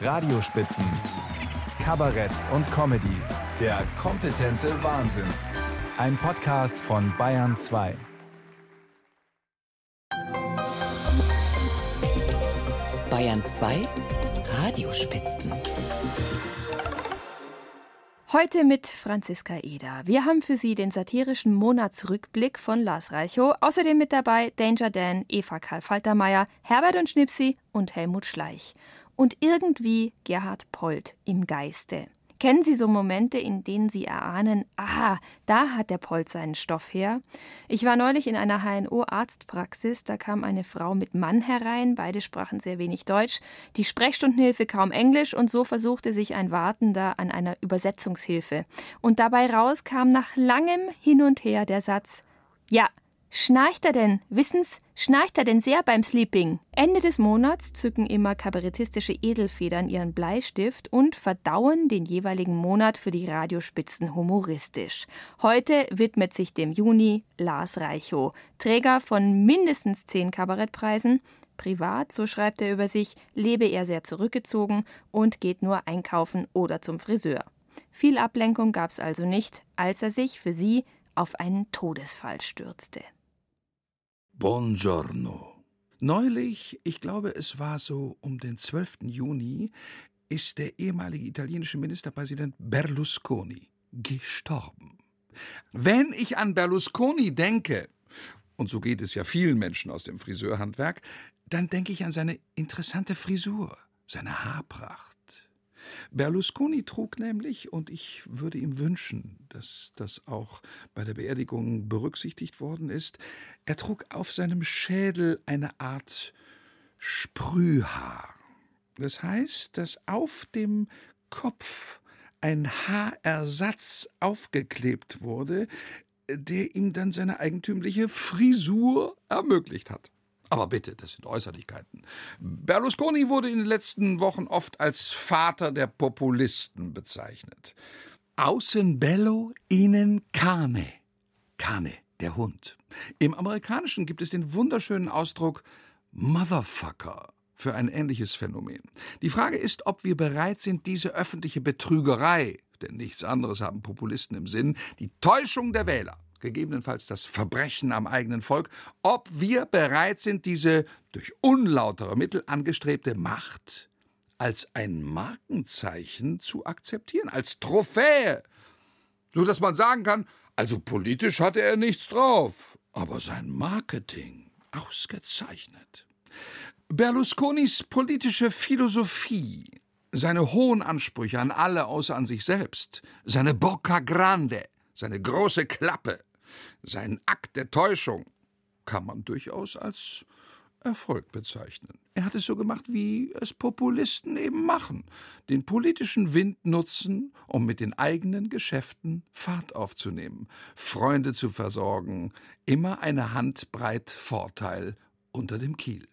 Radiospitzen, Kabarett und Comedy. Der kompetente Wahnsinn. Ein Podcast von Bayern 2. Bayern 2 Radiospitzen. Heute mit Franziska Eder. Wir haben für Sie den satirischen Monatsrückblick von Lars Reichow. Außerdem mit dabei Danger Dan, Eva Karl Faltermeier, Herbert und Schnipsi und Helmut Schleich. Und irgendwie Gerhard Polt im Geiste. Kennen Sie so Momente, in denen Sie erahnen, aha, da hat der Polt seinen Stoff her? Ich war neulich in einer HNO-Arztpraxis, da kam eine Frau mit Mann herein, beide sprachen sehr wenig Deutsch, die Sprechstundenhilfe kaum Englisch und so versuchte sich ein Wartender an einer Übersetzungshilfe. Und dabei raus kam nach langem Hin und Her der Satz, ja, Schnarcht er denn? Wissens, schnarcht er denn sehr beim Sleeping? Ende des Monats zücken immer kabarettistische Edelfedern ihren Bleistift und verdauen den jeweiligen Monat für die Radiospitzen humoristisch. Heute widmet sich dem Juni Lars Reichow, Träger von mindestens zehn Kabarettpreisen. Privat, so schreibt er über sich, lebe er sehr zurückgezogen und geht nur einkaufen oder zum Friseur. Viel Ablenkung gab's also nicht, als er sich für sie auf einen Todesfall stürzte. Buongiorno. Neulich, ich glaube, es war so um den 12. Juni, ist der ehemalige italienische Ministerpräsident Berlusconi gestorben. Wenn ich an Berlusconi denke, und so geht es ja vielen Menschen aus dem Friseurhandwerk, dann denke ich an seine interessante Frisur, seine Haarpracht. Berlusconi trug nämlich, und ich würde ihm wünschen, dass das auch bei der Beerdigung berücksichtigt worden ist, er trug auf seinem Schädel eine Art Sprühhaar. Das heißt, dass auf dem Kopf ein Haarersatz aufgeklebt wurde, der ihm dann seine eigentümliche Frisur ermöglicht hat. Aber bitte, das sind Äußerlichkeiten. Berlusconi wurde in den letzten Wochen oft als Vater der Populisten bezeichnet. Außen bello, innen cane. Cane, der Hund. Im Amerikanischen gibt es den wunderschönen Ausdruck Motherfucker für ein ähnliches Phänomen. Die Frage ist, ob wir bereit sind, diese öffentliche Betrügerei, denn nichts anderes haben Populisten im Sinn, die Täuschung der Wähler, gegebenenfalls das Verbrechen am eigenen Volk, ob wir bereit sind, diese durch unlautere Mittel angestrebte Macht als ein Markenzeichen zu akzeptieren, als Trophäe, so dass man sagen kann, also politisch hatte er nichts drauf, aber sein Marketing ausgezeichnet. Berlusconis politische Philosophie, seine hohen Ansprüche an alle außer an sich selbst, seine Bocca Grande, seine große Klappe, sein Akt der Täuschung kann man durchaus als Erfolg bezeichnen. Er hat es so gemacht, wie es Populisten eben machen, den politischen Wind nutzen, um mit den eigenen Geschäften Fahrt aufzunehmen, Freunde zu versorgen, immer eine Handbreit Vorteil unter dem Kiel.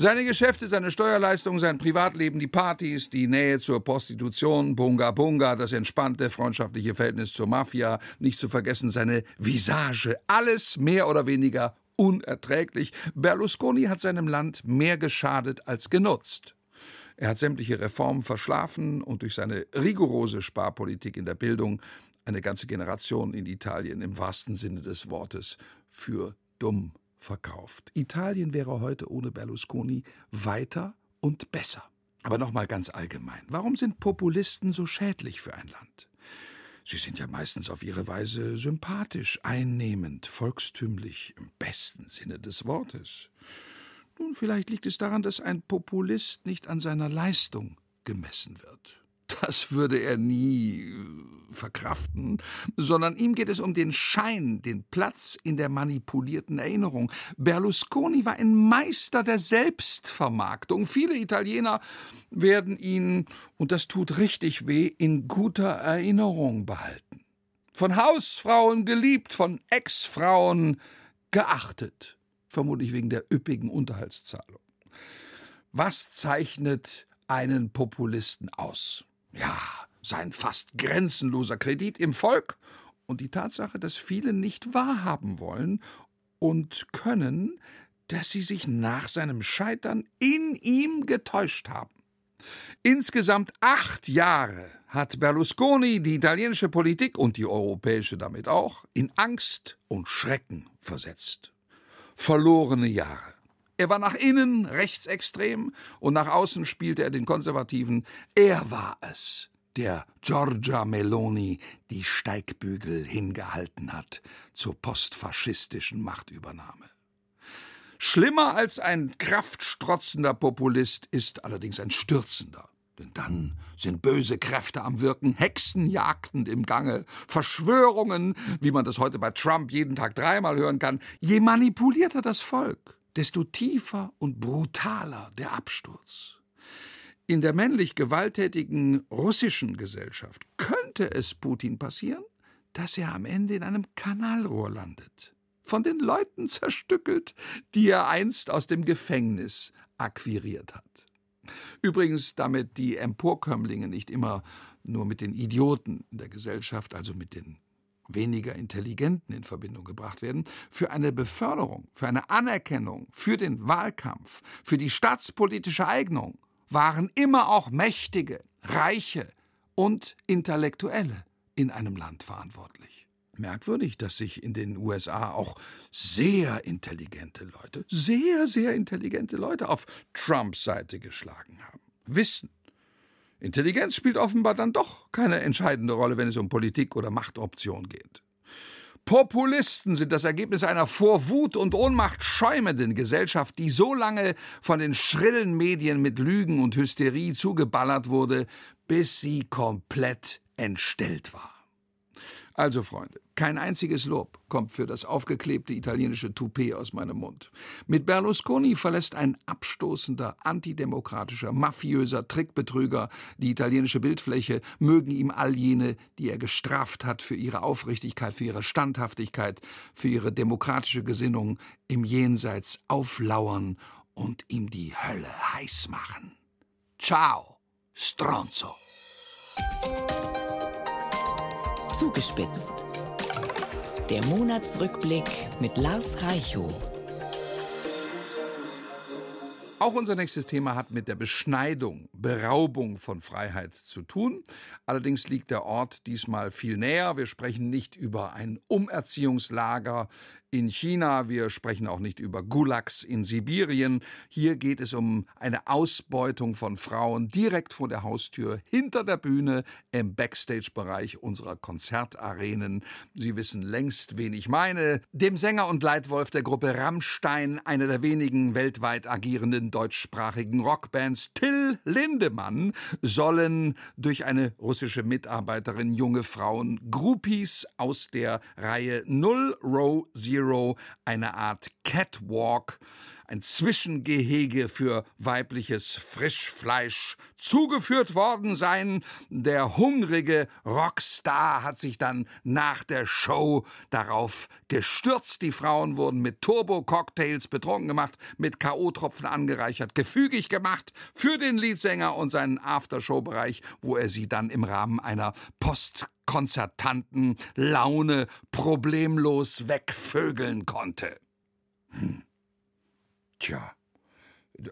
Seine Geschäfte, seine Steuerleistung, sein Privatleben, die Partys, die Nähe zur Prostitution, Bunga Bunga, das entspannte freundschaftliche Verhältnis zur Mafia, nicht zu vergessen seine Visage, alles mehr oder weniger unerträglich. Berlusconi hat seinem Land mehr geschadet als genutzt. Er hat sämtliche Reformen verschlafen und durch seine rigorose Sparpolitik in der Bildung eine ganze Generation in Italien im wahrsten Sinne des Wortes für dumm verkauft. Italien wäre heute ohne Berlusconi weiter und besser. Aber nochmal ganz allgemein. Warum sind Populisten so schädlich für ein Land? Sie sind ja meistens auf ihre Weise sympathisch, einnehmend, volkstümlich, im besten Sinne des Wortes. Nun, vielleicht liegt es daran, dass ein Populist nicht an seiner Leistung gemessen wird. Das würde er nie äh, verkraften, sondern ihm geht es um den Schein, den Platz in der manipulierten Erinnerung. Berlusconi war ein Meister der Selbstvermarktung. Viele Italiener werden ihn, und das tut richtig weh, in guter Erinnerung behalten. Von Hausfrauen geliebt, von Ex-Frauen geachtet, vermutlich wegen der üppigen Unterhaltszahlung. Was zeichnet einen Populisten aus? Ja, sein fast grenzenloser Kredit im Volk und die Tatsache, dass viele nicht wahrhaben wollen und können, dass sie sich nach seinem Scheitern in ihm getäuscht haben. Insgesamt acht Jahre hat Berlusconi die italienische Politik und die europäische damit auch in Angst und Schrecken versetzt. Verlorene Jahre. Er war nach innen rechtsextrem und nach außen spielte er den Konservativen. Er war es, der Giorgia Meloni die Steigbügel hingehalten hat zur postfaschistischen Machtübernahme. Schlimmer als ein kraftstrotzender Populist ist allerdings ein stürzender. Denn dann sind böse Kräfte am Wirken, Hexenjagden im Gange, Verschwörungen, wie man das heute bei Trump jeden Tag dreimal hören kann. Je manipulierter das Volk, desto tiefer und brutaler der Absturz. In der männlich gewalttätigen russischen Gesellschaft könnte es Putin passieren, dass er am Ende in einem Kanalrohr landet, von den Leuten zerstückelt, die er einst aus dem Gefängnis akquiriert hat. Übrigens, damit die Emporkömmlinge nicht immer nur mit den Idioten in der Gesellschaft, also mit den weniger Intelligenten in Verbindung gebracht werden, für eine Beförderung, für eine Anerkennung, für den Wahlkampf, für die staatspolitische Eignung waren immer auch Mächtige, Reiche und Intellektuelle in einem Land verantwortlich. Merkwürdig, dass sich in den USA auch sehr intelligente Leute, sehr, sehr intelligente Leute auf Trumps Seite geschlagen haben. Wissen. Intelligenz spielt offenbar dann doch keine entscheidende Rolle, wenn es um Politik oder Machtoption geht. Populisten sind das Ergebnis einer vor Wut und Ohnmacht schäumenden Gesellschaft, die so lange von den schrillen Medien mit Lügen und Hysterie zugeballert wurde, bis sie komplett entstellt war. Also, Freunde, kein einziges Lob kommt für das aufgeklebte italienische Toupet aus meinem Mund. Mit Berlusconi verlässt ein abstoßender, antidemokratischer, mafiöser Trickbetrüger die italienische Bildfläche, mögen ihm all jene, die er gestraft hat für ihre Aufrichtigkeit, für ihre Standhaftigkeit, für ihre demokratische Gesinnung, im Jenseits auflauern und ihm die Hölle heiß machen. Ciao, Stronzo. Zugespitzt. Der Monatsrückblick mit Lars Reichow. Auch unser nächstes Thema hat mit der Beschneidung, Beraubung von Freiheit zu tun. Allerdings liegt der Ort diesmal viel näher. Wir sprechen nicht über ein Umerziehungslager in China, wir sprechen auch nicht über Gulags in Sibirien. Hier geht es um eine Ausbeutung von Frauen direkt vor der Haustür, hinter der Bühne, im Backstage-Bereich unserer Konzertarenen. Sie wissen längst, wen ich meine. Dem Sänger und Leitwolf der Gruppe Rammstein, einer der wenigen weltweit agierenden deutschsprachigen Rockbands, Till Lindemann, sollen durch eine russische Mitarbeiterin junge Frauen Groupies aus der Reihe Null Row Zero eine Art Catwalk, ein Zwischengehege für weibliches Frischfleisch zugeführt worden sein. Der hungrige Rockstar hat sich dann nach der Show darauf gestürzt. Die Frauen wurden mit Turbo-Cocktails betrunken gemacht, mit K.O.-Tropfen angereichert, gefügig gemacht für den Leadsänger und seinen Aftershow-Bereich, wo er sie dann im Rahmen einer Post konzertanten Laune problemlos wegvögeln konnte. Hm. Tja,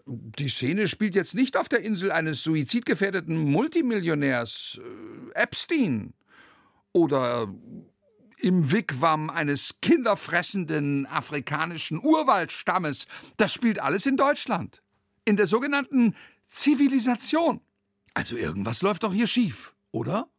die Szene spielt jetzt nicht auf der Insel eines suizidgefährdeten Multimillionärs äh, Epstein oder im Wigwam eines kinderfressenden afrikanischen Urwaldstammes. Das spielt alles in Deutschland. In der sogenannten Zivilisation. Also irgendwas läuft doch hier schief, oder?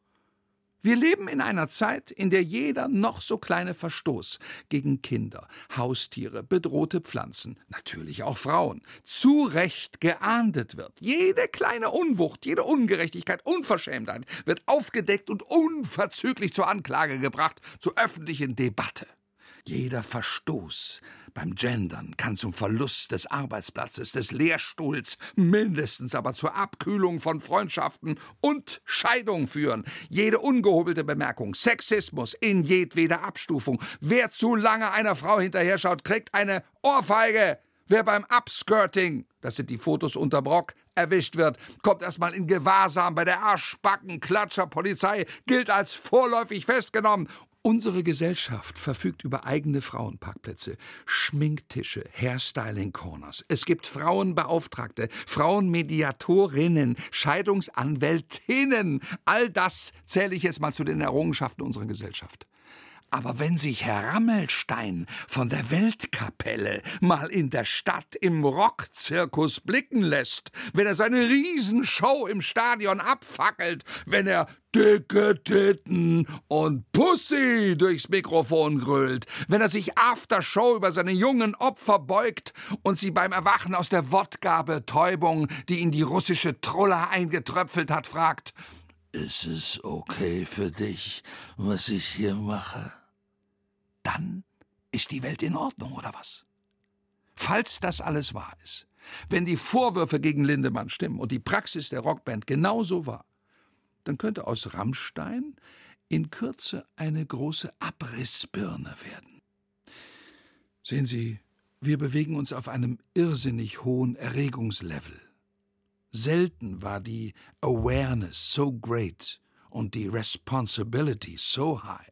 Wir leben in einer Zeit, in der jeder noch so kleine Verstoß gegen Kinder, Haustiere, bedrohte Pflanzen, natürlich auch Frauen, zu Recht geahndet wird. Jede kleine Unwucht, jede Ungerechtigkeit, Unverschämtheit wird aufgedeckt und unverzüglich zur Anklage gebracht, zur öffentlichen Debatte. Jeder Verstoß beim Gendern kann zum Verlust des Arbeitsplatzes, des Lehrstuhls, mindestens aber zur Abkühlung von Freundschaften und Scheidung führen. Jede ungehobelte Bemerkung, Sexismus in jedweder Abstufung. Wer zu lange einer Frau hinterher schaut, kriegt eine Ohrfeige. Wer beim Upskirting, das sind die Fotos unter Brock, erwischt wird, kommt erstmal in Gewahrsam bei der Arschbackenklatscher Polizei, gilt als vorläufig festgenommen Unsere Gesellschaft verfügt über eigene Frauenparkplätze, Schminktische, Hairstyling-Corners. Es gibt Frauenbeauftragte, Frauenmediatorinnen, Scheidungsanwältinnen. All das zähle ich jetzt mal zu den Errungenschaften unserer Gesellschaft. Aber wenn sich Herr Rammelstein von der Weltkapelle mal in der Stadt im Rockzirkus blicken lässt, wenn er seine Riesenshow im Stadion abfackelt, wenn er dicke Titten und Pussy durchs Mikrofon grölt, wenn er sich after Show über seine jungen Opfer beugt und sie beim Erwachen aus der Wodka-Betäubung, die in die russische Trulla eingetröpfelt hat, fragt, ist es okay für dich, was ich hier mache? Dann ist die Welt in Ordnung, oder was? Falls das alles wahr ist, wenn die Vorwürfe gegen Lindemann stimmen und die Praxis der Rockband genauso war, dann könnte aus Rammstein in Kürze eine große Abrissbirne werden. Sehen Sie, wir bewegen uns auf einem irrsinnig hohen Erregungslevel. Selten war die Awareness so great und die Responsibility so high.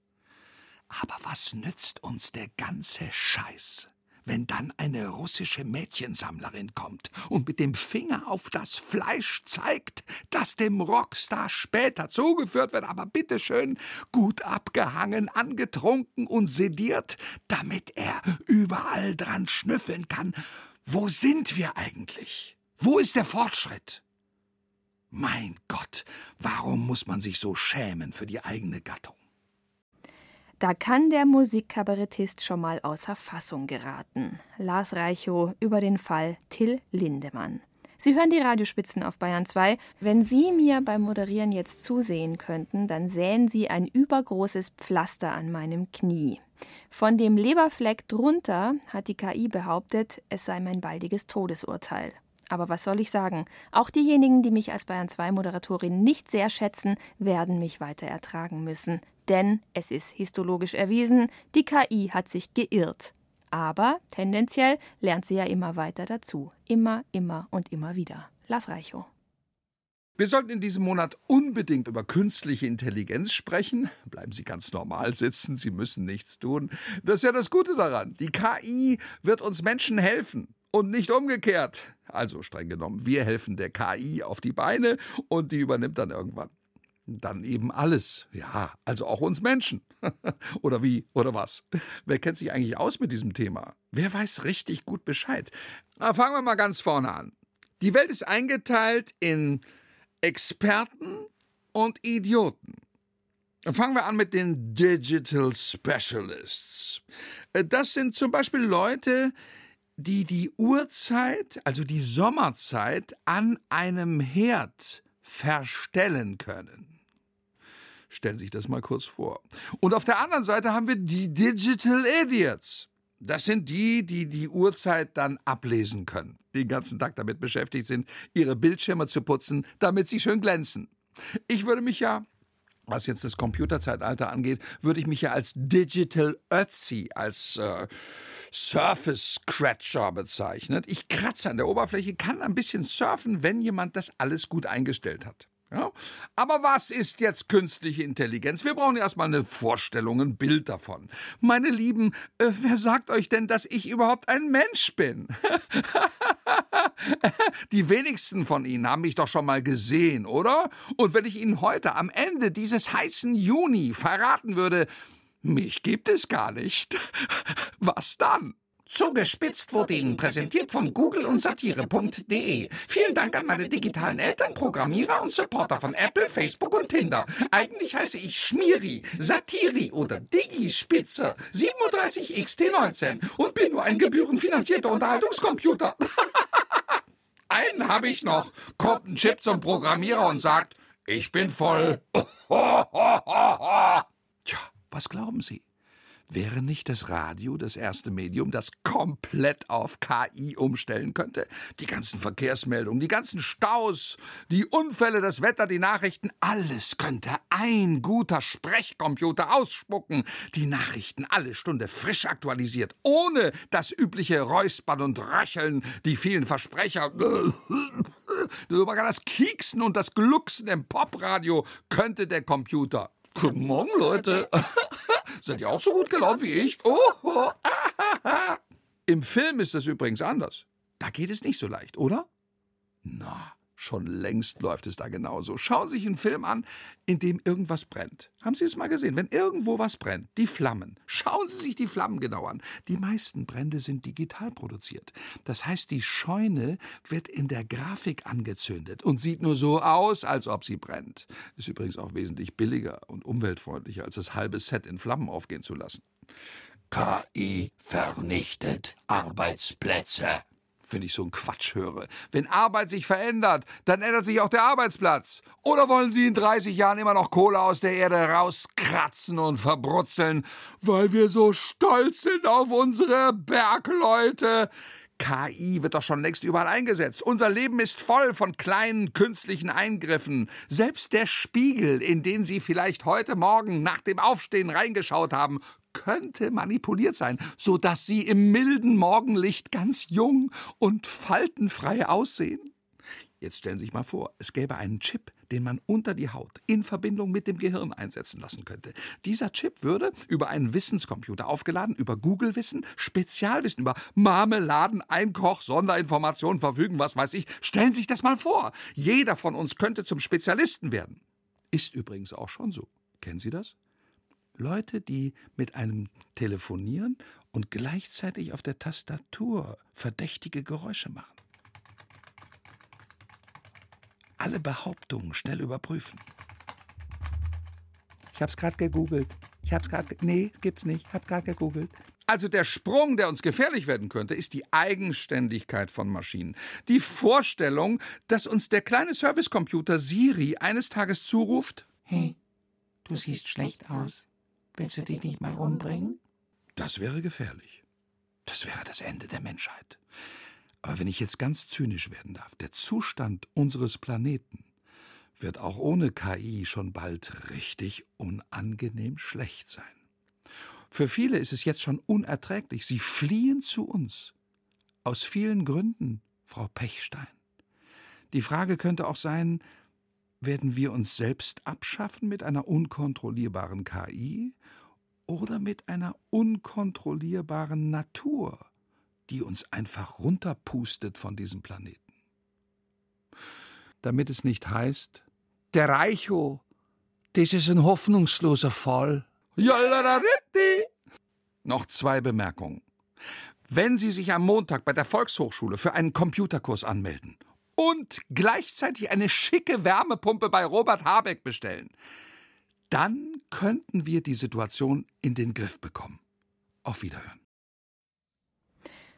Aber was nützt uns der ganze Scheiß, wenn dann eine russische Mädchensammlerin kommt und mit dem Finger auf das Fleisch zeigt, das dem Rockstar später zugeführt wird, aber bitteschön gut abgehangen, angetrunken und sediert, damit er überall dran schnüffeln kann. Wo sind wir eigentlich? Wo ist der Fortschritt? Mein Gott, warum muss man sich so schämen für die eigene Gattung? Da kann der Musikkabarettist schon mal außer Fassung geraten. Lars Reichow über den Fall Till Lindemann. Sie hören die Radiospitzen auf Bayern 2. Wenn Sie mir beim Moderieren jetzt zusehen könnten, dann sähen Sie ein übergroßes Pflaster an meinem Knie. Von dem Leberfleck drunter hat die KI behauptet, es sei mein baldiges Todesurteil. Aber was soll ich sagen? Auch diejenigen, die mich als Bayern 2 Moderatorin nicht sehr schätzen, werden mich weiter ertragen müssen. Denn es ist histologisch erwiesen, die KI hat sich geirrt. Aber tendenziell lernt sie ja immer weiter dazu. Immer, immer und immer wieder. Lass Reicho. Wir sollten in diesem Monat unbedingt über künstliche Intelligenz sprechen. Bleiben Sie ganz normal sitzen, Sie müssen nichts tun. Das ist ja das Gute daran. Die KI wird uns Menschen helfen und nicht umgekehrt. Also streng genommen, wir helfen der KI auf die Beine und die übernimmt dann irgendwann. Dann eben alles. Ja, also auch uns Menschen. oder wie, oder was? Wer kennt sich eigentlich aus mit diesem Thema? Wer weiß richtig gut Bescheid? Na, fangen wir mal ganz vorne an. Die Welt ist eingeteilt in Experten und Idioten. Fangen wir an mit den Digital Specialists. Das sind zum Beispiel Leute, die die Uhrzeit, also die Sommerzeit, an einem Herd verstellen können. Stellen Sie sich das mal kurz vor. Und auf der anderen Seite haben wir die Digital Idiots. Das sind die, die die Uhrzeit dann ablesen können, die den ganzen Tag damit beschäftigt sind, ihre Bildschirme zu putzen, damit sie schön glänzen. Ich würde mich ja was jetzt das Computerzeitalter angeht, würde ich mich ja als Digital Ötzi, als äh, Surface Scratcher bezeichnen. Ich kratze an der Oberfläche, kann ein bisschen surfen, wenn jemand das alles gut eingestellt hat. Ja? Aber was ist jetzt künstliche Intelligenz? Wir brauchen erstmal eine Vorstellung, ein Bild davon. Meine Lieben, äh, wer sagt euch denn, dass ich überhaupt ein Mensch bin? Die wenigsten von Ihnen haben mich doch schon mal gesehen, oder? Und wenn ich Ihnen heute am Ende dieses heißen Juni verraten würde, mich gibt es gar nicht, was dann? Zugespitzt wurde Ihnen präsentiert von Google und Satire.de. Vielen Dank an meine digitalen Eltern, Programmierer und Supporter von Apple, Facebook und Tinder. Eigentlich heiße ich Schmiri, Satiri oder Digi-Spitze 37XT19 und bin nur ein gebührenfinanzierter Unterhaltungscomputer. Einen habe ich noch. Kommt ein Chip zum Programmierer und sagt, ich bin voll. Tja, was glauben Sie? Wäre nicht das Radio das erste Medium, das komplett auf KI umstellen könnte? Die ganzen Verkehrsmeldungen, die ganzen Staus, die Unfälle, das Wetter, die Nachrichten, alles könnte ein guter Sprechcomputer ausspucken. Die Nachrichten alle Stunde frisch aktualisiert, ohne das übliche Räuspern und Röcheln, die vielen Versprecher. Sogar das Kieksen und das Glucksen im Popradio könnte der Computer. Guten Morgen, Leute. Seid ihr auch so gut gelaunt wie ich? Oh, oh, Im Film ist das übrigens anders. Da geht es nicht so leicht, oder? Na, Schon längst läuft es da genauso. Schauen Sie sich einen Film an, in dem irgendwas brennt. Haben Sie es mal gesehen? Wenn irgendwo was brennt, die Flammen. Schauen Sie sich die Flammen genau an. Die meisten Brände sind digital produziert. Das heißt, die Scheune wird in der Grafik angezündet und sieht nur so aus, als ob sie brennt. Ist übrigens auch wesentlich billiger und umweltfreundlicher, als das halbe Set in Flammen aufgehen zu lassen. KI vernichtet Arbeitsplätze wenn ich so einen Quatsch höre. Wenn Arbeit sich verändert, dann ändert sich auch der Arbeitsplatz. Oder wollen Sie in 30 Jahren immer noch Kohle aus der Erde rauskratzen und verbrutzeln, weil wir so stolz sind auf unsere Bergleute? KI wird doch schon längst überall eingesetzt. Unser Leben ist voll von kleinen künstlichen Eingriffen. Selbst der Spiegel, in den Sie vielleicht heute Morgen nach dem Aufstehen reingeschaut haben, könnte manipuliert sein, so dass sie im milden Morgenlicht ganz jung und faltenfrei aussehen? Jetzt stellen Sie sich mal vor, es gäbe einen Chip, den man unter die Haut in Verbindung mit dem Gehirn einsetzen lassen könnte. Dieser Chip würde über einen Wissenscomputer aufgeladen, über Google-Wissen, Spezialwissen, über Marmeladen, Einkoch, Sonderinformationen verfügen, was weiß ich. Stellen Sie sich das mal vor. Jeder von uns könnte zum Spezialisten werden. Ist übrigens auch schon so. Kennen Sie das? Leute, die mit einem telefonieren und gleichzeitig auf der Tastatur verdächtige Geräusche machen. Alle Behauptungen schnell überprüfen. Ich hab's gerade gegoogelt. Ich hab's gerade. Nee, gibt's nicht. Ich hab gerade gegoogelt. Also der Sprung, der uns gefährlich werden könnte, ist die Eigenständigkeit von Maschinen. Die Vorstellung, dass uns der kleine Servicecomputer Siri eines Tages zuruft: Hey, du siehst schlecht aus. Willst du dich nicht mal umbringen? Das wäre gefährlich. Das wäre das Ende der Menschheit. Aber wenn ich jetzt ganz zynisch werden darf, der Zustand unseres Planeten wird auch ohne KI schon bald richtig unangenehm schlecht sein. Für viele ist es jetzt schon unerträglich. Sie fliehen zu uns. Aus vielen Gründen, Frau Pechstein. Die Frage könnte auch sein, werden wir uns selbst abschaffen mit einer unkontrollierbaren KI oder mit einer unkontrollierbaren Natur, die uns einfach runterpustet von diesem Planeten? Damit es nicht heißt, der Reicho, das ist ein hoffnungsloser Fall. Noch zwei Bemerkungen. Wenn Sie sich am Montag bei der Volkshochschule für einen Computerkurs anmelden und gleichzeitig eine schicke Wärmepumpe bei Robert Habeck bestellen, dann könnten wir die Situation in den Griff bekommen. Auf Wiederhören.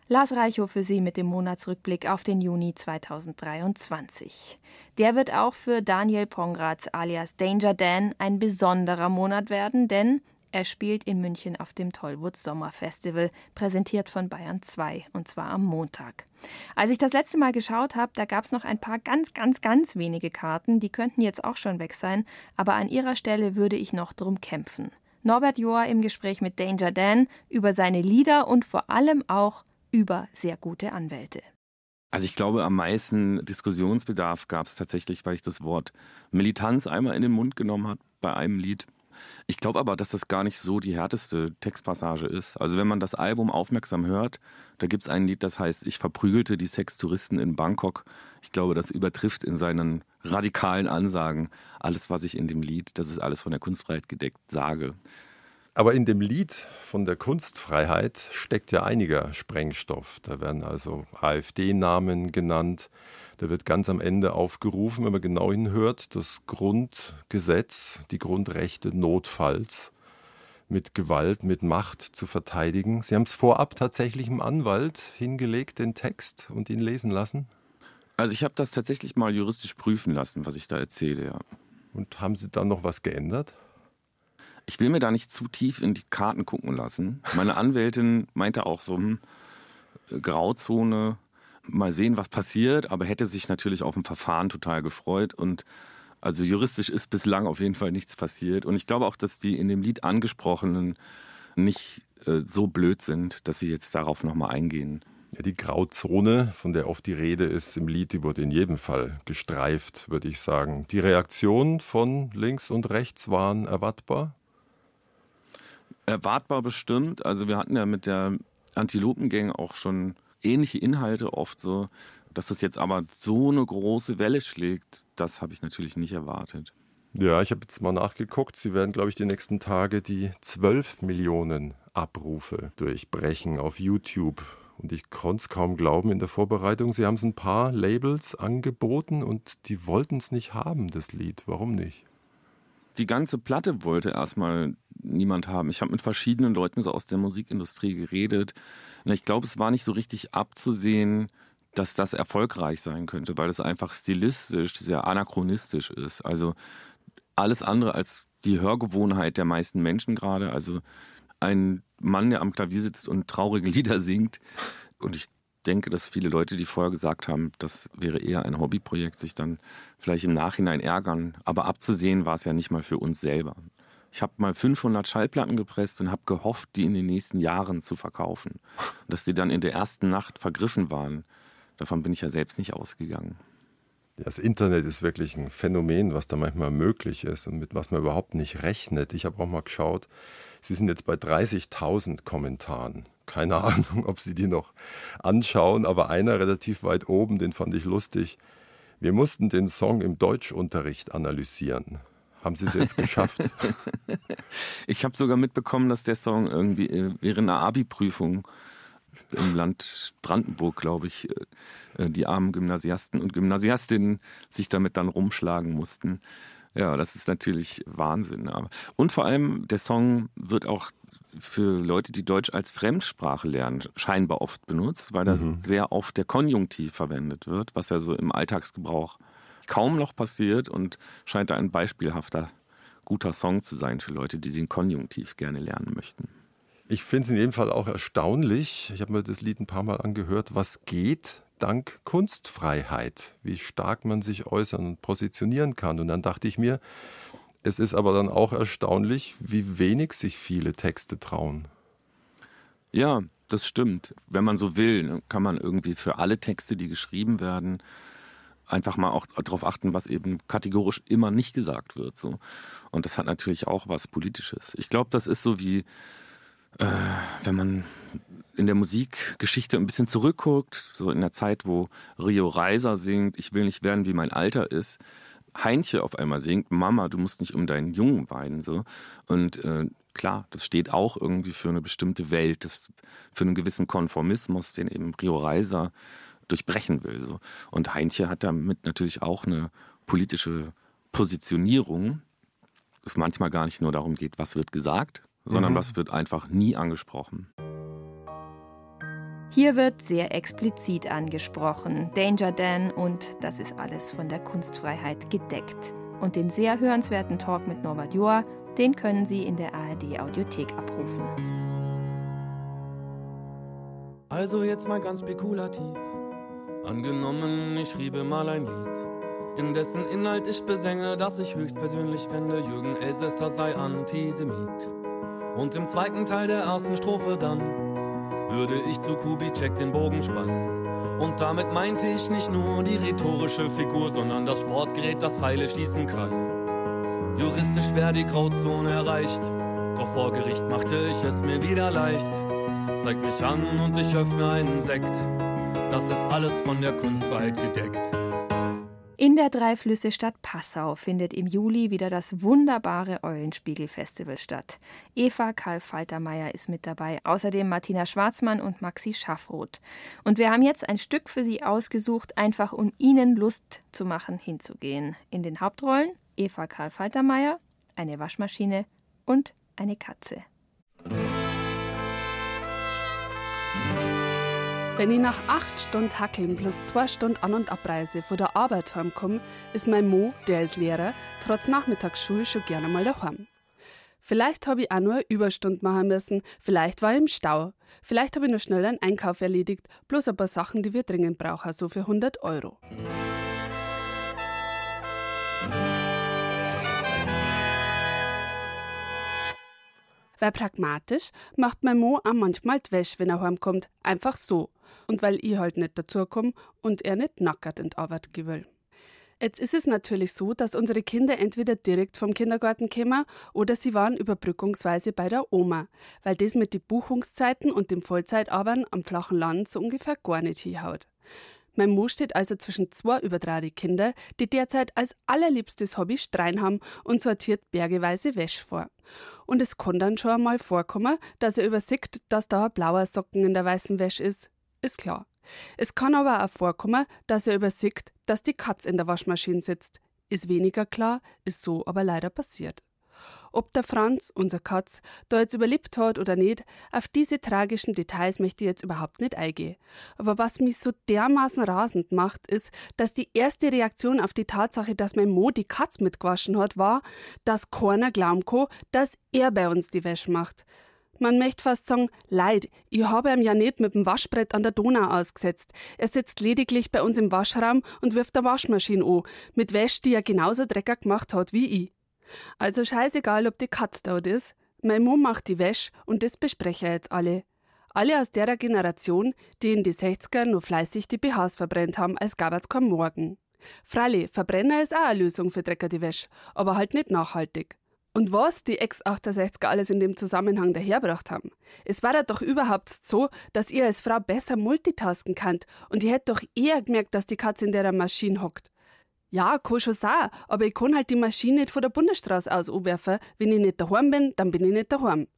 Lars Reichow für Sie mit dem Monatsrückblick auf den Juni 2023. Der wird auch für Daniel Pongratz alias Danger Dan ein besonderer Monat werden, denn er spielt in München auf dem Tollwood Sommerfestival, präsentiert von Bayern 2, und zwar am Montag. Als ich das letzte Mal geschaut habe, da gab es noch ein paar ganz, ganz, ganz wenige Karten, die könnten jetzt auch schon weg sein, aber an ihrer Stelle würde ich noch drum kämpfen. Norbert Joa im Gespräch mit Danger Dan über seine Lieder und vor allem auch über sehr gute Anwälte. Also ich glaube, am meisten Diskussionsbedarf gab es tatsächlich, weil ich das Wort Militanz einmal in den Mund genommen habe bei einem Lied. Ich glaube aber, dass das gar nicht so die härteste Textpassage ist. Also wenn man das Album aufmerksam hört, da gibt es ein Lied, das heißt Ich verprügelte die Sextouristen in Bangkok. Ich glaube, das übertrifft in seinen radikalen Ansagen alles, was ich in dem Lied, das ist alles von der Kunstfreiheit gedeckt, sage. Aber in dem Lied von der Kunstfreiheit steckt ja einiger Sprengstoff. Da werden also AfD-Namen genannt, da wird ganz am Ende aufgerufen, wenn man genau hinhört, das Grundgesetz, die Grundrechte notfalls mit Gewalt, mit Macht zu verteidigen. Sie haben es vorab tatsächlich im Anwalt hingelegt, den Text, und ihn lesen lassen? Also ich habe das tatsächlich mal juristisch prüfen lassen, was ich da erzähle, ja. Und haben Sie dann noch was geändert? Ich will mir da nicht zu tief in die Karten gucken lassen. Meine Anwältin meinte auch so, hm, Grauzone, mal sehen, was passiert, aber hätte sich natürlich auf ein Verfahren total gefreut und also juristisch ist bislang auf jeden Fall nichts passiert und ich glaube auch, dass die in dem Lied angesprochenen nicht äh, so blöd sind, dass sie jetzt darauf nochmal eingehen. Ja, die Grauzone, von der oft die Rede ist im Lied, die wurde in jedem Fall gestreift, würde ich sagen. Die Reaktionen von links und rechts waren erwartbar? Erwartbar bestimmt. Also wir hatten ja mit der Antilopengang auch schon ähnliche Inhalte oft so. Dass das jetzt aber so eine große Welle schlägt, das habe ich natürlich nicht erwartet. Ja, ich habe jetzt mal nachgeguckt. Sie werden, glaube ich, die nächsten Tage die 12 Millionen Abrufe durchbrechen auf YouTube. Und ich konnte es kaum glauben in der Vorbereitung. Sie haben es ein paar Labels angeboten und die wollten es nicht haben, das Lied. Warum nicht? Die ganze Platte wollte erstmal niemand haben. Ich habe mit verschiedenen Leuten so aus der Musikindustrie geredet. Und ich glaube, es war nicht so richtig abzusehen, dass das erfolgreich sein könnte, weil es einfach stilistisch sehr anachronistisch ist. Also alles andere als die Hörgewohnheit der meisten Menschen gerade. Also ein Mann, der am Klavier sitzt und traurige Lieder singt. Und ich denke, dass viele Leute, die vorher gesagt haben, das wäre eher ein Hobbyprojekt, sich dann vielleicht im Nachhinein ärgern. Aber abzusehen war es ja nicht mal für uns selber. Ich habe mal 500 Schallplatten gepresst und habe gehofft, die in den nächsten Jahren zu verkaufen. Dass die dann in der ersten Nacht vergriffen waren, davon bin ich ja selbst nicht ausgegangen. Das Internet ist wirklich ein Phänomen, was da manchmal möglich ist und mit was man überhaupt nicht rechnet. Ich habe auch mal geschaut, Sie sind jetzt bei 30.000 Kommentaren. Keine Ahnung, ob Sie die noch anschauen, aber einer relativ weit oben, den fand ich lustig. Wir mussten den Song im Deutschunterricht analysieren. Haben Sie es jetzt geschafft? ich habe sogar mitbekommen, dass der Song irgendwie äh, während einer Abi-Prüfung im Land Brandenburg, glaube ich, äh, die armen Gymnasiasten und Gymnasiastinnen sich damit dann rumschlagen mussten. Ja, das ist natürlich Wahnsinn. Und vor allem, der Song wird auch für Leute, die Deutsch als Fremdsprache lernen, scheinbar oft benutzt, weil da mhm. sehr oft der Konjunktiv verwendet wird, was ja so im Alltagsgebrauch kaum noch passiert und scheint da ein beispielhafter, guter Song zu sein für Leute, die den Konjunktiv gerne lernen möchten. Ich finde es in jedem Fall auch erstaunlich. Ich habe mir das Lied ein paar Mal angehört, was geht dank Kunstfreiheit, wie stark man sich äußern und positionieren kann. Und dann dachte ich mir, es ist aber dann auch erstaunlich, wie wenig sich viele Texte trauen. Ja, das stimmt. Wenn man so will, ne, kann man irgendwie für alle Texte, die geschrieben werden, einfach mal auch darauf achten, was eben kategorisch immer nicht gesagt wird. So. Und das hat natürlich auch was Politisches. Ich glaube, das ist so wie, äh, wenn man in der Musikgeschichte ein bisschen zurückguckt, so in der Zeit, wo Rio Reiser singt, ich will nicht werden, wie mein Alter ist, Heinche auf einmal singt, Mama, du musst nicht um deinen Jungen weinen. So. Und äh, klar, das steht auch irgendwie für eine bestimmte Welt, das, für einen gewissen Konformismus, den eben Rio Reiser durchbrechen will. So. Und Heinche hat damit natürlich auch eine politische Positionierung, es manchmal gar nicht nur darum geht, was wird gesagt, sondern mhm. was wird einfach nie angesprochen. Hier wird sehr explizit angesprochen, Danger Dan und das ist alles von der Kunstfreiheit gedeckt. Und den sehr hörenswerten Talk mit Norbert Joa, den können Sie in der ARD Audiothek abrufen. Also jetzt mal ganz spekulativ. Angenommen, ich schriebe mal ein Lied, in dessen Inhalt ich besänge, dass ich höchstpersönlich fände, Jürgen Elsässer sei Antisemit. Und im zweiten Teil der ersten Strophe dann würde ich zu Kubitschek den Bogen spannen. Und damit meinte ich nicht nur die rhetorische Figur, sondern das Sportgerät, das Pfeile schießen kann. Juristisch wäre die Grauzone erreicht, doch vor Gericht machte ich es mir wieder leicht. Zeig mich an und ich öffne einen Sekt. Das ist alles von der Kunstfreiheit gedeckt. In der Dreiflüsse-Stadt Passau findet im Juli wieder das wunderbare Eulenspiegel-Festival statt. Eva Karl Faltermeier ist mit dabei, außerdem Martina Schwarzmann und Maxi Schaffroth. Und wir haben jetzt ein Stück für Sie ausgesucht, einfach um Ihnen Lust zu machen, hinzugehen. In den Hauptrollen Eva Karl Faltermeier, eine Waschmaschine und eine Katze. Wenn ich nach acht Stunden Hackeln plus zwei Stunden An- und Abreise vor der Arbeit heimkomme, ist mein Mo, der als Lehrer, trotz Nachmittagsschule schon gerne mal daheim. Vielleicht habe ich auch nur Überstunden machen müssen, vielleicht war ich im Stau, vielleicht habe ich nur schnell einen Einkauf erledigt, bloß ein paar Sachen, die wir dringend brauchen, so für 100 Euro. Weil pragmatisch macht mein Mo auch manchmal die Wäsche, wenn er heimkommt. Einfach so. Und weil ich halt nicht dazukomme und er nicht nackert in die Arbeit gehen will. Jetzt ist es natürlich so, dass unsere Kinder entweder direkt vom Kindergarten kommen oder sie waren überbrückungsweise bei der Oma, weil das mit den Buchungszeiten und dem Vollzeitarbeiten am flachen Land so ungefähr gar nicht hinhaut. Mein Mo steht also zwischen zwei übertragene Kinder, die derzeit als allerliebstes Hobby Strein haben und sortiert bergeweise Wäsche vor. Und es kann dann schon einmal vorkommen, dass er übersieht, dass da ein blauer Socken in der weißen Wäsche ist. Ist klar. Es kann aber auch vorkommen, dass er übersieht, dass die Katz in der Waschmaschine sitzt. Ist weniger klar, ist so aber leider passiert. Ob der Franz, unser Katz, da jetzt überlebt hat oder nicht, auf diese tragischen Details möchte ich jetzt überhaupt nicht eingehen. Aber was mich so dermaßen rasend macht, ist, dass die erste Reaktion auf die Tatsache, dass mein Mo die Katz mitgewaschen hat, war, dass keiner glauben kann, dass er bei uns die Wäsche macht. Man möchte fast sagen, leid, ich habe ihm ja nicht mit dem Waschbrett an der Donau ausgesetzt. Er sitzt lediglich bei uns im Waschraum und wirft der Waschmaschine an, mit Wäsche, die er genauso dreckig gemacht hat wie ich. Also scheißegal, ob die Katz dort ist, mein Mom macht die Wäsche und das besprechen jetzt alle. Alle aus der Generation, die in die 60er noch fleißig die BHs verbrennt haben, als gab es kein Morgen. Freilich, Verbrenner ist auch eine Lösung für Drecker die Wäsche, aber halt nicht nachhaltig. Und was die Ex-68er alles in dem Zusammenhang daherbracht haben. Es war ja doch überhaupt so, dass ihr als Frau besser multitasken könnt und ihr hättet doch eher gemerkt, dass die Katze in der Maschine hockt. Ja, kann schon sein, aber ich kann halt die Maschine nicht von der Bundesstraße aus umwerfen. Wenn ich nicht daheim bin, dann bin ich nicht daheim.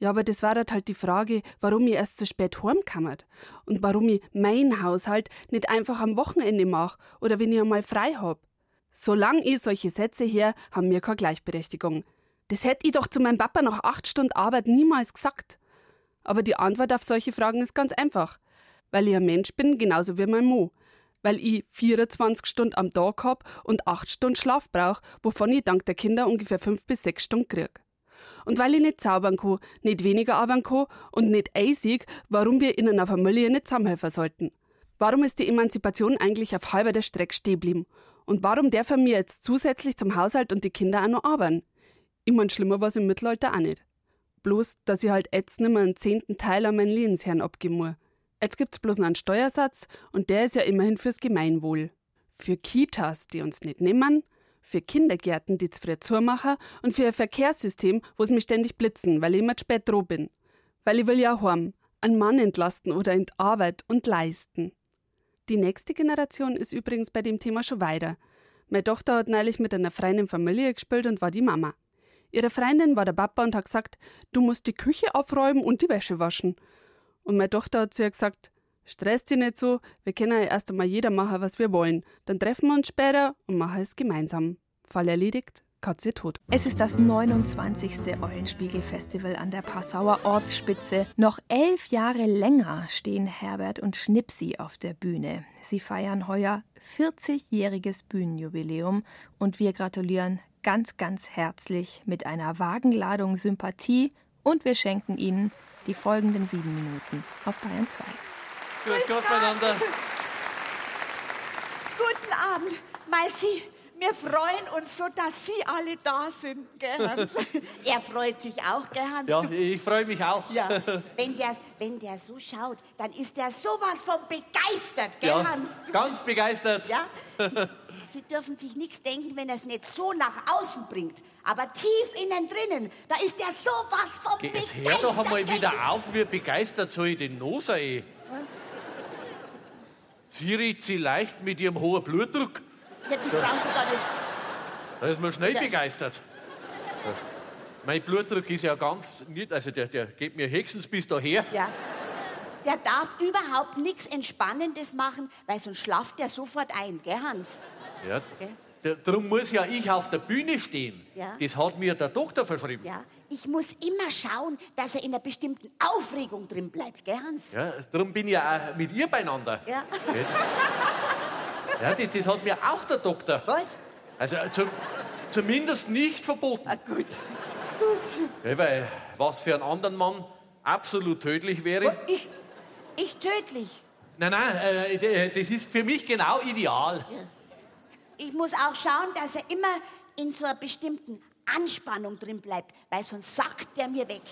Ja, aber das war halt die Frage, warum ich erst so spät heimkommert und warum ich meinen Haushalt nicht einfach am Wochenende mache oder wenn ich einmal frei hab. Solange ich solche Sätze her, haben wir keine Gleichberechtigung. Das hätte ich doch zu meinem Papa nach acht Stunden Arbeit niemals gesagt. Aber die Antwort auf solche Fragen ist ganz einfach. Weil ich ein Mensch bin, genauso wie mein Mo. Weil ich 24 Stunden am Tag hab und acht Stunden Schlaf brauche, wovon ich dank der Kinder ungefähr fünf bis sechs Stunden krieg. Und weil ich nicht zaubern kann, nicht weniger arbeiten kann und nicht eisig, warum wir in einer Familie nicht zusammenhelfen sollten. Warum ist die Emanzipation eigentlich auf halber der Strecke stehen geblieben? Und warum darf er mir jetzt zusätzlich zum Haushalt und die Kinder auch noch arbeiten? Ich mein, schlimmer war es im Mittelalter auch nicht. Bloß, dass ich halt jetzt nicht mehr einen zehnten Teil an meinen Lehensherrn abgeben muss. Jetzt gibt's bloß noch einen Steuersatz und der ist ja immerhin fürs Gemeinwohl. Für Kitas, die uns nicht nehmen, für Kindergärten, die zu früh zumachen und für ein Verkehrssystem, wo es mich ständig blitzen, weil ich immer zu spät dran bin. Weil ich will ja heim, einen Mann entlasten oder in Arbeit und leisten. Die nächste Generation ist übrigens bei dem Thema schon weiter. Meine Tochter hat neulich mit einer Freundin Familie gespielt und war die Mama. Ihre Freundin war der Papa und hat gesagt, du musst die Küche aufräumen und die Wäsche waschen. Und meine Tochter hat zu ihr gesagt, Stress dich nicht so, wir können ja erst einmal jeder machen, was wir wollen. Dann treffen wir uns später und machen es gemeinsam. Fall erledigt, Katze tot. Es ist das 29. Eulenspiegel-Festival an der Passauer Ortsspitze. Noch elf Jahre länger stehen Herbert und Schnipsi auf der Bühne. Sie feiern heuer 40-jähriges Bühnenjubiläum und wir gratulieren ganz, ganz herzlich mit einer Wagenladung Sympathie und wir schenken Ihnen die folgenden sieben Minuten auf Bayern 2. Grüß Gott miteinander. Guten Abend, Meißi. Wir freuen uns so, dass Sie alle da sind, gell, Hans? er freut sich auch, gell, Hans? Ja, ich freue mich auch. Ja, wenn der, wenn der so schaut, dann ist der sowas von begeistert, gell, ja, Hans? Ganz begeistert. Ja, Sie, dürfen sich nichts denken, wenn er es nicht so nach außen bringt. Aber tief innen drinnen, da ist der sowas von Geh, Jetzt hör doch einmal wieder auf, wie begeistert soll ich den Noser eh. Sie riecht sie leicht mit ihrem hohen Blutdruck. Ja, das brauchst du gar nicht. Da ist man schnell Ja. begeistert. Ja. Mein Blutdruck ist ja ganz nicht, also der, der geht mir höchstens bis daher. Ja. Der darf überhaupt nichts Entspannendes machen, weil sonst schlaft der sofort ein, gell, Hans? Ja. Der, darum muss ja ich auf der Bühne stehen. Ja. Das hat mir der Doktor verschrieben. Ja. Ich muss immer schauen, dass er in einer bestimmten Aufregung drin bleibt, gell, Hans? Ja, darum bin ich ja auch mit ihr beieinander. Ja. Ja, das, das hat mir auch der Doktor. Was? Also zum, zumindest nicht verboten. Ah, gut. Ja, weil was für einen anderen Mann absolut tödlich wäre. Ich, ich tödlich. Nein, nein, äh, d- das ist für mich genau ideal. Ich muss auch schauen, dass er immer in so einer bestimmten Anspannung drin bleibt, weil sonst sackt der mir weg.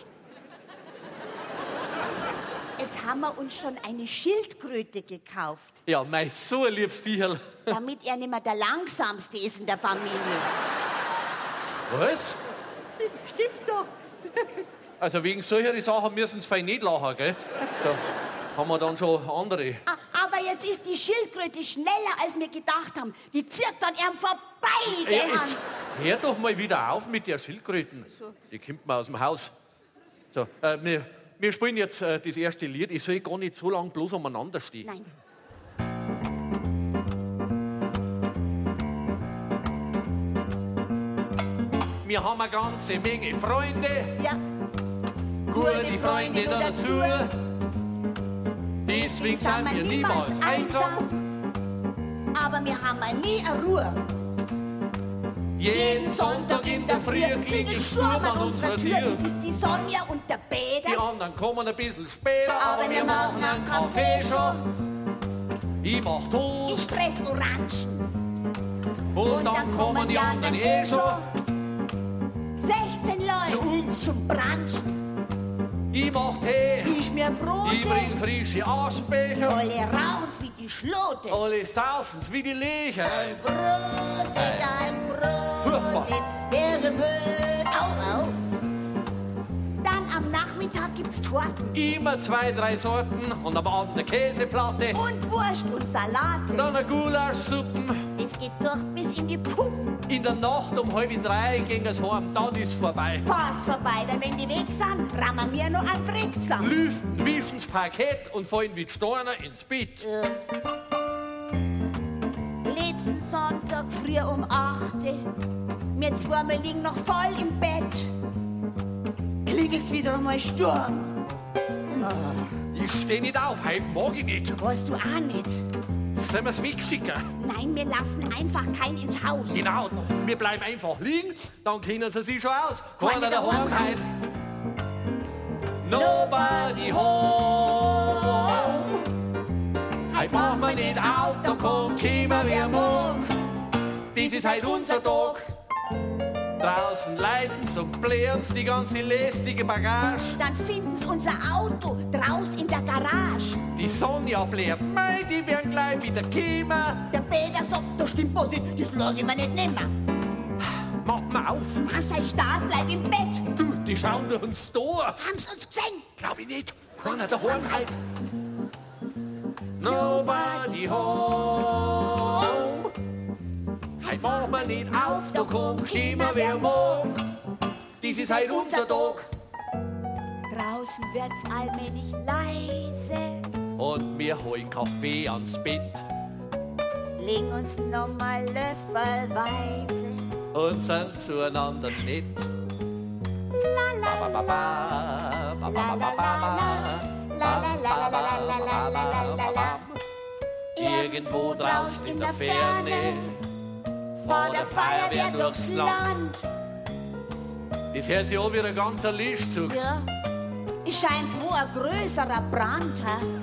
Jetzt haben wir uns schon eine Schildkröte gekauft, Ja, mein so ein liebes Viecherl. damit er nicht mehr der langsamste ist in der Familie. Was? Stimmt doch. Also wegen solcher Sachen müssen sie fein nicht lachen, gell? Da haben wir dann schon andere. Ah, jetzt ist die Schildkröte schneller, als wir gedacht haben. Die zirkt an ihm vorbei, der jetzt hör doch mal wieder auf mit der Schildkröten. Die kommt mal aus dem Haus. So, äh, wir, wir spielen jetzt äh, das erste Lied. Ich soll gar nicht so lange bloß umeinander stehen. Nein. Wir haben eine ganze Menge Freunde, Ja. gute Freunde da dazu. Deswegen sind wir niemals einsam. Aber wir haben nie eine Ruhe. Jeden Sonntag in der Früh klingelt Sturm an unserer Tür. Das ist die Sonja und der Die Peter. anderen kommen ein bisschen später, Aber wir machen einen Kaffee schon. Ich mach Ich Toast fress Orangen. und dann kommen die anderen eh schon. 16 Leute Zu uns. zum Brunchen. Ich mach Tee, Ich mir Brote. ich bring frische Aschbecher. Alle rauen's wie die Schlote. Alle saufen's wie die Lecher. Brote, dein Furchtbar. Brote, der Gebühr. Au, au. Dann am Nachmittag gibt's Torten Immer zwei, drei Sorten und am Abend eine Käseplatte. und Wurst und Salate. Dann eine Gulaschsuppen. Es geht durch bis in die Puppen. In der Nacht um halb drei ging es heim, dann ist vorbei. Fast vorbei, weil wenn die weg sind, rammen wir noch einen Trick zusammen. Lüften, wischen's Parkett und fallen wie Steiner ins Bett. Letzten Sonntag früh um 8 Wir zweimal liegen noch voll im Bett. Klingelt's wieder einmal Sturm. Ich steh nicht auf, heim mag ich nicht. Weißt du auch nicht? Sollen wir's wegschicken? Nein, wir lassen einfach keinen ins Haus. Genau, wir bleiben einfach liegen, dann kennen sie sich schon aus. Keiner daheim daheim heim. Nobody home. Heute machen wir nicht auf, da kommt kommen wer mag. Das ist halt unser Tag. Draußen leiten's und blären's die ganze lästige Bagage. Dann finden's unser Auto draus in der Garage. Die Sonja blärt, mei, die werden gleich wieder kommen. Der Peter sagt, da stimmt was nicht, das lass ich mir nicht nehmen. Mach mal auf, Man sei stark, bleib im Bett. du, die schauen durch uns Tor. Haben's uns gesehen? Glaub ich nicht. Keiner daheim halt. Nobody home. Heute machen wir nicht auf, da kommt immer wer mag. Dies ist halt unser Tag. Draußen wird's allmählich leise. Und wir holen Kaffee ans Bett Legen uns nochmal löffelweise. und sind zueinander nett. La la la. Irgendwo draußen in der Ferne, vor der Feuerwehr durchs Land. das hört sich an wie ein ganzer Lischzug. Ja, wo ein größerer Brand. He?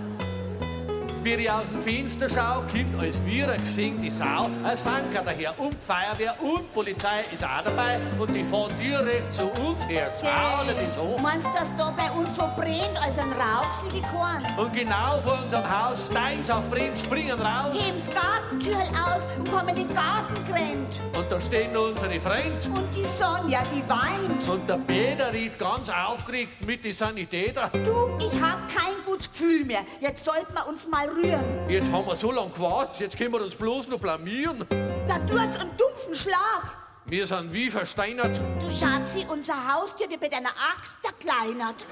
Wie ich aus dem Fenster schau, kommt als Vierer gesehen die Sau, ein Sanker daher und Feuerwehr und Polizei ist auch dabei und die fahren direkt zu uns her. Schau dir das an. Meinst du, dass da bei uns so brennt, als ein Rauch sie gekorn? Und genau vor unserem Haus steigen's auf Brenn, springen raus Heben's Gartentürl aus und kommen in den Garten gerannt. und da stehen unsere Freunde. Und die Sonja, die weint. Und der Peter riet ganz aufgeregt mit den Sanitäter. Du, ich hab kein gutes Gefühl mehr. Jetzt sollten wir uns mal rühren. Jetzt haben wir so lange gewartet, jetzt können wir uns bloß noch blamieren. Da tut's einen dumpfen Schlag. Wir sind wie versteinert. Du Schatzi, unser Haustier wird mit einer Axt zerkleinert.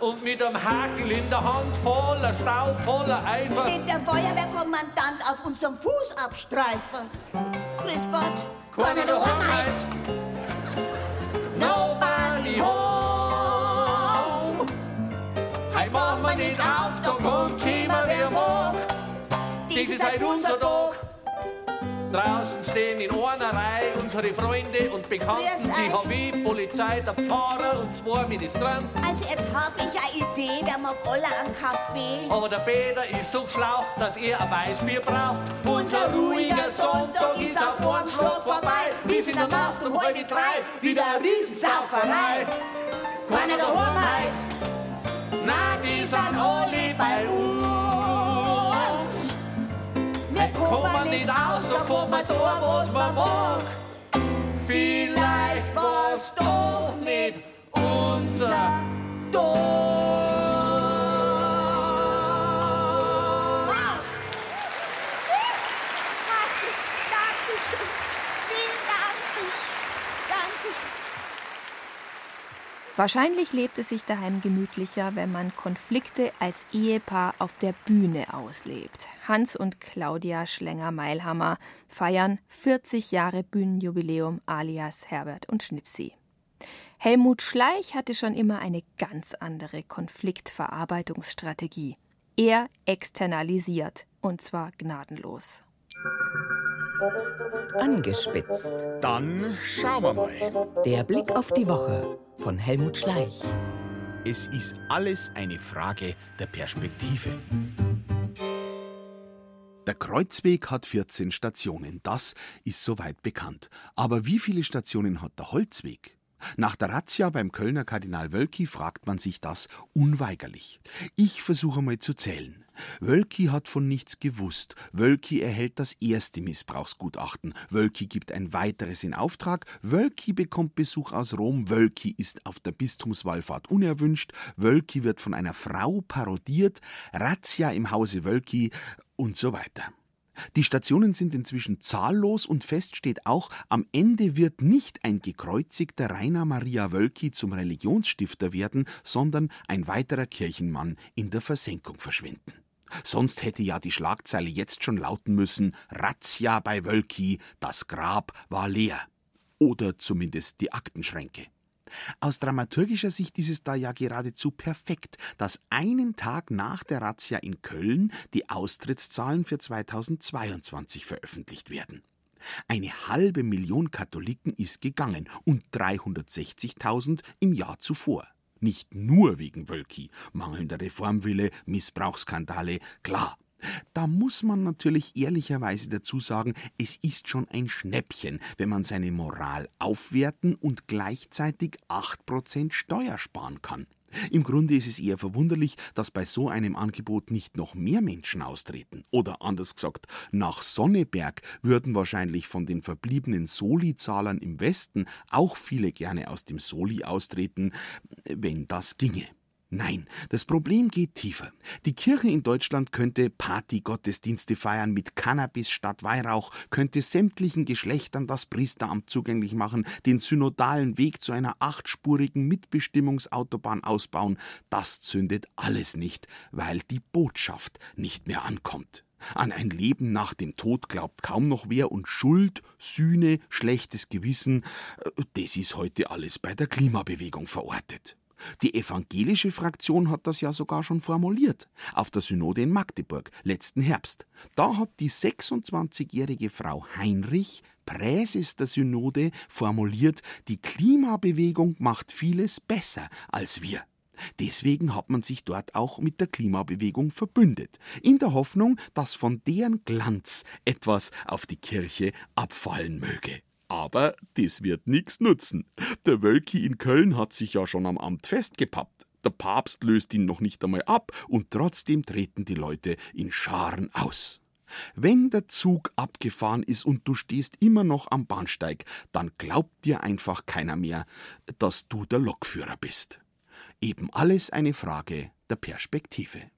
Und mit einem Hakel in der Hand, voller Staub, voller Eifer. Steht der Feuerwehrkommandant auf unserem Fußabstreifen. Grüß Gott. Keiner daheim halt. Nobody home. Heim machen wir nicht auf, da ist halt unser Tag. Draußen stehen in einer Reihe unsere Freunde und Bekannten. Haben wie Polizei, der Pfarrer und zwei Ministranten. Also jetzt hab ich eine Idee, wer mag alle einen Kaffee? Aber der Peter ist so schlau, dass er ein Weißbier braucht. Unser ruhiger Sonntag ist auf einen Schlag vorbei. Wir sind der Nacht um halb drei wieder eine Riesensauferei. Keiner daheim heut, na, die sind alle bei uns. Kommen nicht aus, da kommt man da, was man mag. Vielleicht war's doch nicht unser Dorf. Wahrscheinlich lebt es sich daheim gemütlicher, wenn man Konflikte als Ehepaar auf der Bühne auslebt. Hans und Claudia Schlenger-Meilhammer feiern 40 Jahre Bühnenjubiläum alias Herbert und Schnipsi. Helmut Schleich hatte schon immer eine ganz andere Konfliktverarbeitungsstrategie. Er externalisiert, und zwar gnadenlos. Angespitzt. Dann schauen wir mal. Der Blick auf die Woche von Helmut Schleich. Es ist alles eine Frage der Perspektive. Der Kreuzweg hat 14 Stationen, das ist soweit bekannt. Aber wie viele Stationen hat der Holzweg? Nach der Razzia beim Kölner Kardinal Wölki fragt man sich das unweigerlich. Ich versuche mal zu zählen. Wölki hat von nichts gewusst. Wölki erhält das erste Missbrauchsgutachten. Wölki gibt ein weiteres in Auftrag. Wölki bekommt Besuch aus Rom. Wölki ist auf der Bistumswallfahrt unerwünscht. Wölki wird von einer Frau parodiert. Razzia im Hause Wölki und so weiter. Die Stationen sind inzwischen zahllos und fest steht auch, am Ende wird nicht ein gekreuzigter Rainer Maria Wölki zum Religionsstifter werden, sondern ein weiterer Kirchenmann in der Versenkung verschwinden. Sonst hätte ja die Schlagzeile jetzt schon lauten müssen: Razzia bei Wölki, das Grab war leer. Oder zumindest die Aktenschränke. Aus dramaturgischer Sicht ist es da ja geradezu perfekt, dass einen Tag nach der Razzia in Köln die Austrittszahlen für 2022 veröffentlicht werden. Eine halbe Million Katholiken ist gegangen und 360.000 im Jahr zuvor. Nicht nur wegen Wölki, mangelnder Reformwille, Missbrauchsskandale, klar. Da muss man natürlich ehrlicherweise dazu sagen, es ist schon ein Schnäppchen, wenn man seine Moral aufwerten und gleichzeitig 8% Steuer sparen kann. Im Grunde ist es eher verwunderlich, dass bei so einem Angebot nicht noch mehr Menschen austreten. Oder anders gesagt, nach Sonneberg würden wahrscheinlich von den verbliebenen Soli-Zahlern im Westen auch viele gerne aus dem Soli austreten, wenn das ginge. Nein, das Problem geht tiefer. Die Kirche in Deutschland könnte Partygottesdienste feiern mit Cannabis statt Weihrauch, könnte sämtlichen Geschlechtern das Priesteramt zugänglich machen, den synodalen Weg zu einer achtspurigen Mitbestimmungsautobahn ausbauen. Das zündet alles nicht, weil die Botschaft nicht mehr ankommt. An ein Leben nach dem Tod glaubt kaum noch wer und Schuld, Sühne, schlechtes Gewissen, äh, das ist heute alles bei der Klimabewegung verortet. Die evangelische Fraktion hat das ja sogar schon formuliert. Auf der Synode in Magdeburg, letzten Herbst. Da hat die 26-jährige Frau Heinrich, Präses der Synode, formuliert, die Klimabewegung macht vieles besser als wir. Deswegen hat man sich dort auch mit der Klimabewegung verbündet, in der Hoffnung, dass von deren Glanz etwas auf die Kirche abfallen möge. Aber das wird nichts nutzen. Der Wölki in Köln hat sich ja schon am Amt festgepappt. Der Papst löst ihn noch nicht einmal ab und trotzdem treten die Leute in Scharen aus. Wenn der Zug abgefahren ist und du stehst immer noch am Bahnsteig, dann glaubt dir einfach keiner mehr, dass du der Lokführer bist. Eben alles eine Frage der Perspektive.